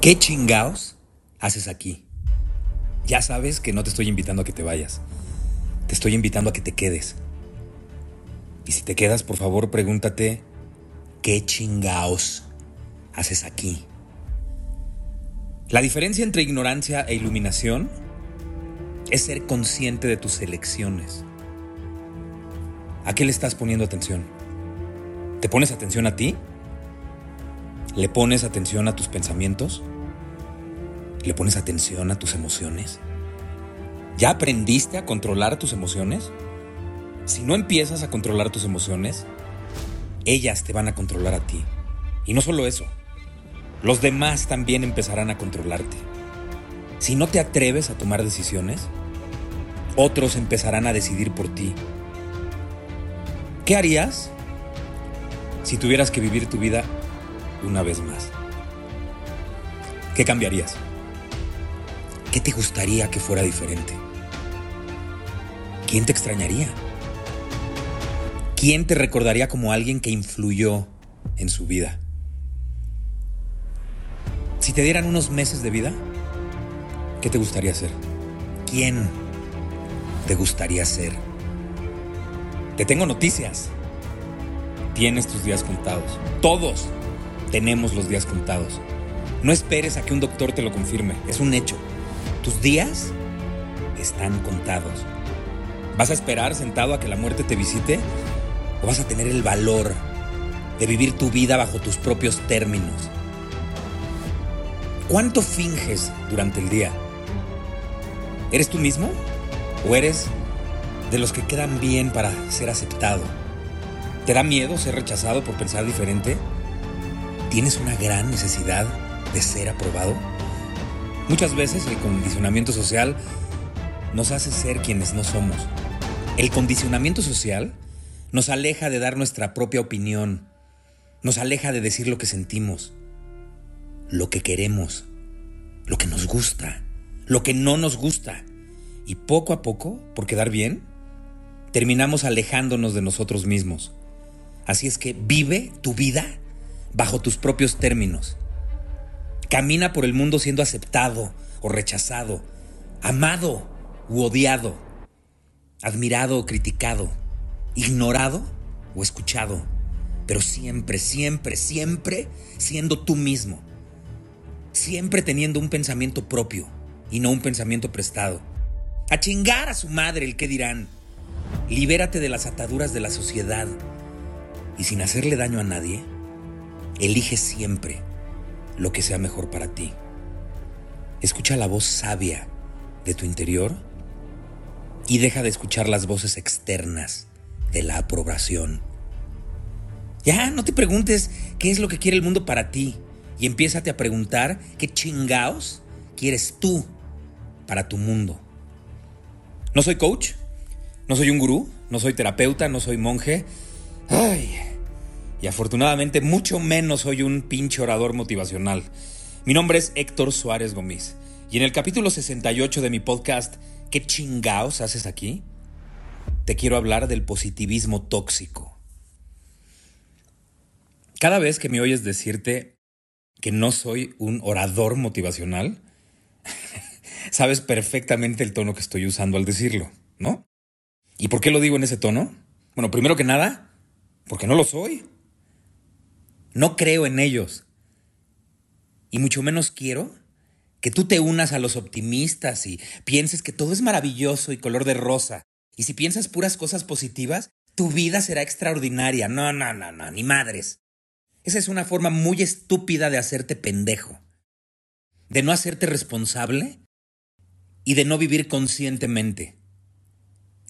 ¿Qué chingaos haces aquí? Ya sabes que no te estoy invitando a que te vayas. Te estoy invitando a que te quedes. Y si te quedas, por favor, pregúntate, ¿qué chingaos haces aquí? La diferencia entre ignorancia e iluminación es ser consciente de tus elecciones. ¿A qué le estás poniendo atención? ¿Te pones atención a ti? ¿Le pones atención a tus pensamientos? ¿Le pones atención a tus emociones? ¿Ya aprendiste a controlar tus emociones? Si no empiezas a controlar tus emociones, ellas te van a controlar a ti. Y no solo eso, los demás también empezarán a controlarte. Si no te atreves a tomar decisiones, otros empezarán a decidir por ti. ¿Qué harías si tuvieras que vivir tu vida una vez más? ¿Qué cambiarías? ¿Qué te gustaría que fuera diferente? ¿Quién te extrañaría? ¿Quién te recordaría como alguien que influyó en su vida? Si te dieran unos meses de vida, ¿qué te gustaría ser? ¿Quién te gustaría ser? Te tengo noticias. Tienes tus días contados. Todos tenemos los días contados. No esperes a que un doctor te lo confirme. Es un hecho. Tus días están contados. ¿Vas a esperar sentado a que la muerte te visite? ¿O vas a tener el valor de vivir tu vida bajo tus propios términos? ¿Cuánto finges durante el día? ¿Eres tú mismo? ¿O eres de los que quedan bien para ser aceptado? ¿Te da miedo ser rechazado por pensar diferente? ¿Tienes una gran necesidad de ser aprobado? Muchas veces el condicionamiento social nos hace ser quienes no somos. El condicionamiento social nos aleja de dar nuestra propia opinión, nos aleja de decir lo que sentimos, lo que queremos, lo que nos gusta, lo que no nos gusta. Y poco a poco, por quedar bien, terminamos alejándonos de nosotros mismos. Así es que vive tu vida bajo tus propios términos. Camina por el mundo siendo aceptado o rechazado, amado u odiado, admirado o criticado, ignorado o escuchado, pero siempre, siempre, siempre siendo tú mismo. Siempre teniendo un pensamiento propio y no un pensamiento prestado. A chingar a su madre el que dirán. Libérate de las ataduras de la sociedad y sin hacerle daño a nadie, elige siempre lo que sea mejor para ti. Escucha la voz sabia de tu interior y deja de escuchar las voces externas de la aprobación. Ya, no te preguntes qué es lo que quiere el mundo para ti y empiézate a preguntar qué chingaos quieres tú para tu mundo. No soy coach, no soy un gurú, no soy terapeuta, no soy monje. Ay, y afortunadamente mucho menos soy un pinche orador motivacional. Mi nombre es Héctor Suárez Gómez y en el capítulo 68 de mi podcast ¿Qué chingaos haces aquí? Te quiero hablar del positivismo tóxico. Cada vez que me oyes decirte que no soy un orador motivacional, sabes perfectamente el tono que estoy usando al decirlo, ¿no? ¿Y por qué lo digo en ese tono? Bueno, primero que nada, porque no lo soy. No creo en ellos. Y mucho menos quiero que tú te unas a los optimistas y pienses que todo es maravilloso y color de rosa. Y si piensas puras cosas positivas, tu vida será extraordinaria. No, no, no, no, ni madres. Esa es una forma muy estúpida de hacerte pendejo. de no hacerte responsable y de no vivir conscientemente.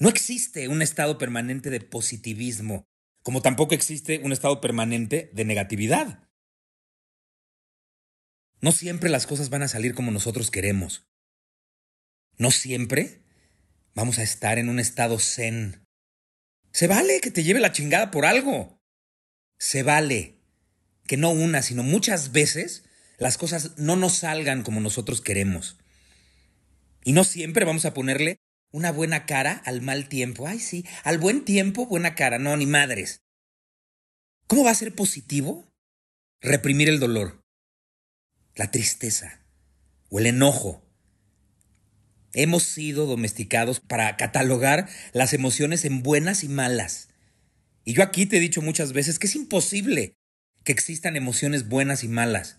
No existe un estado permanente de positivismo, como tampoco existe un estado permanente de negatividad. No siempre las cosas van a salir como nosotros queremos. No siempre vamos a estar en un estado zen. Se vale que te lleve la chingada por algo. Se vale que no una, sino muchas veces las cosas no nos salgan como nosotros queremos. Y no siempre vamos a ponerle una buena cara al mal tiempo. Ay, sí, al buen tiempo, buena cara. No, ni madres. ¿Cómo va a ser positivo reprimir el dolor, la tristeza o el enojo? Hemos sido domesticados para catalogar las emociones en buenas y malas. Y yo aquí te he dicho muchas veces que es imposible que existan emociones buenas y malas.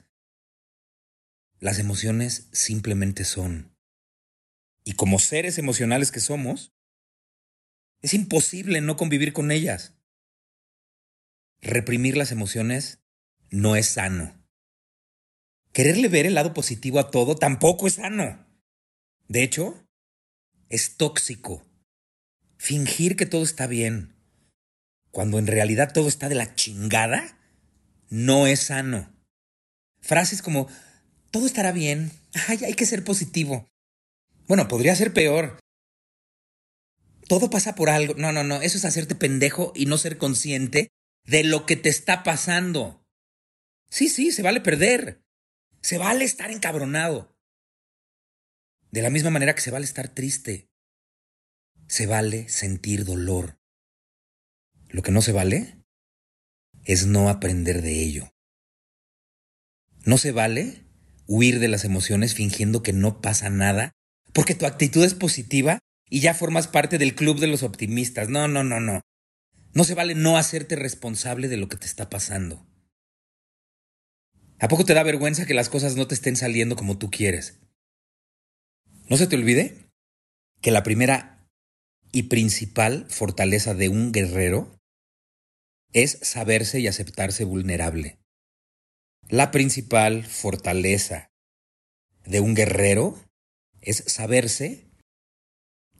Las emociones simplemente son. Y como seres emocionales que somos, es imposible no convivir con ellas. Reprimir las emociones no es sano. Quererle ver el lado positivo a todo tampoco es sano. De hecho, es tóxico. Fingir que todo está bien, cuando en realidad todo está de la chingada, no es sano. Frases como, todo estará bien. Ay, hay que ser positivo. Bueno, podría ser peor. Todo pasa por algo. No, no, no. Eso es hacerte pendejo y no ser consciente de lo que te está pasando. Sí, sí, se vale perder. Se vale estar encabronado. De la misma manera que se vale estar triste. Se vale sentir dolor. Lo que no se vale es no aprender de ello. No se vale huir de las emociones fingiendo que no pasa nada porque tu actitud es positiva y ya formas parte del club de los optimistas. No, no, no, no. No se vale no hacerte responsable de lo que te está pasando. ¿A poco te da vergüenza que las cosas no te estén saliendo como tú quieres? No se te olvide que la primera y principal fortaleza de un guerrero es saberse y aceptarse vulnerable. La principal fortaleza de un guerrero es saberse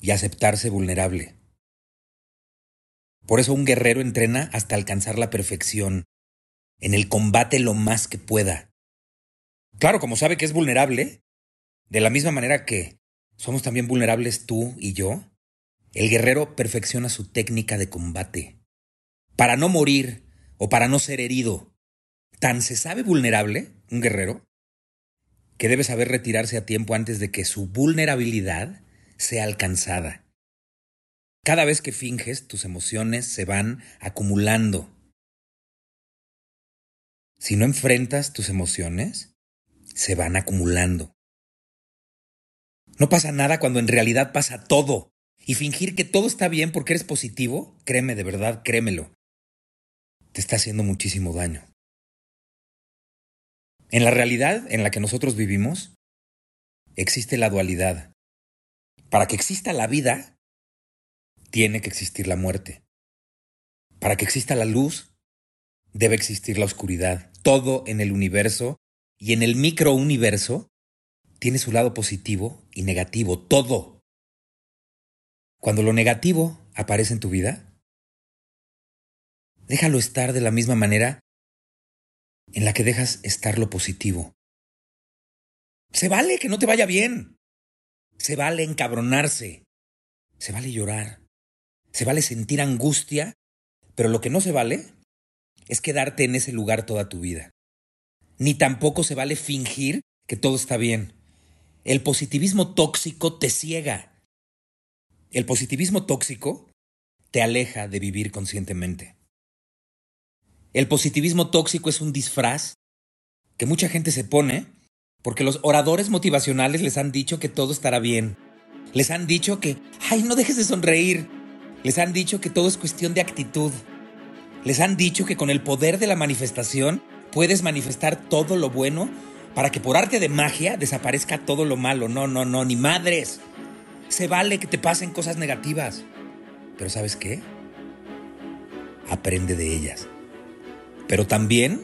y aceptarse vulnerable. Por eso un guerrero entrena hasta alcanzar la perfección, en el combate lo más que pueda. Claro, como sabe que es vulnerable, de la misma manera que somos también vulnerables tú y yo, el guerrero perfecciona su técnica de combate para no morir o para no ser herido. Tan se sabe vulnerable, un guerrero, que debe saber retirarse a tiempo antes de que su vulnerabilidad sea alcanzada. Cada vez que finges, tus emociones se van acumulando. Si no enfrentas tus emociones, se van acumulando. No pasa nada cuando en realidad pasa todo. Y fingir que todo está bien porque eres positivo, créeme de verdad, créemelo, te está haciendo muchísimo daño. En la realidad en la que nosotros vivimos, existe la dualidad. Para que exista la vida, tiene que existir la muerte. Para que exista la luz, debe existir la oscuridad. Todo en el universo y en el microuniverso tiene su lado positivo y negativo. Todo. Cuando lo negativo aparece en tu vida, Déjalo estar de la misma manera en la que dejas estar lo positivo. Se vale que no te vaya bien. Se vale encabronarse. Se vale llorar. Se vale sentir angustia. Pero lo que no se vale es quedarte en ese lugar toda tu vida. Ni tampoco se vale fingir que todo está bien. El positivismo tóxico te ciega. El positivismo tóxico te aleja de vivir conscientemente. El positivismo tóxico es un disfraz que mucha gente se pone porque los oradores motivacionales les han dicho que todo estará bien. Les han dicho que, ay, no dejes de sonreír. Les han dicho que todo es cuestión de actitud. Les han dicho que con el poder de la manifestación puedes manifestar todo lo bueno para que por arte de magia desaparezca todo lo malo. No, no, no, ni madres. Se vale que te pasen cosas negativas. Pero ¿sabes qué? Aprende de ellas pero también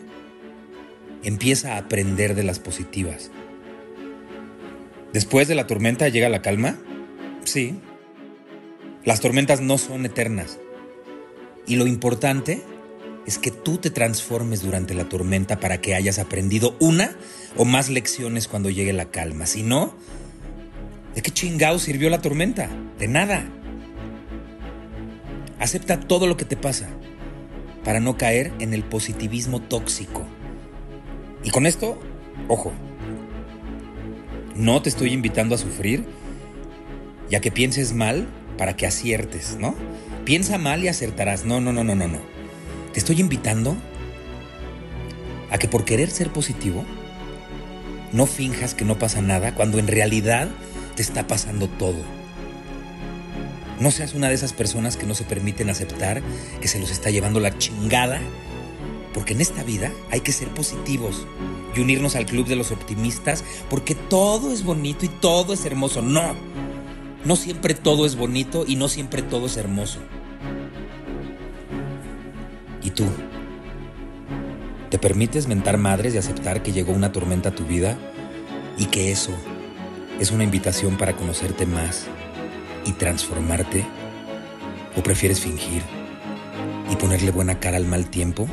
empieza a aprender de las positivas. Después de la tormenta llega la calma. Sí. Las tormentas no son eternas. Y lo importante es que tú te transformes durante la tormenta para que hayas aprendido una o más lecciones cuando llegue la calma. Si no, ¿de qué chingado sirvió la tormenta? De nada. Acepta todo lo que te pasa para no caer en el positivismo tóxico. Y con esto, ojo, no te estoy invitando a sufrir, ya que pienses mal para que aciertes, ¿no? Piensa mal y acertarás. No, no, no, no, no, no. Te estoy invitando a que por querer ser positivo, no finjas que no pasa nada cuando en realidad te está pasando todo. No seas una de esas personas que no se permiten aceptar que se los está llevando la chingada, porque en esta vida hay que ser positivos y unirnos al club de los optimistas, porque todo es bonito y todo es hermoso. No, no siempre todo es bonito y no siempre todo es hermoso. ¿Y tú? ¿Te permites mentar madres y aceptar que llegó una tormenta a tu vida y que eso es una invitación para conocerte más y transformarte? ¿O prefieres fingir y ponerle buena cara al mal tiempo,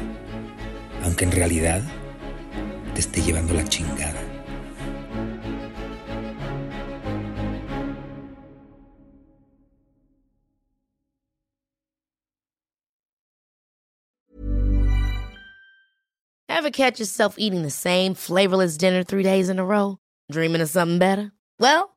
aunque en realidad te esté llevando la chingada? Ever catch yourself eating the same flavorless dinner three days in a row? Dreaming of something better? Well,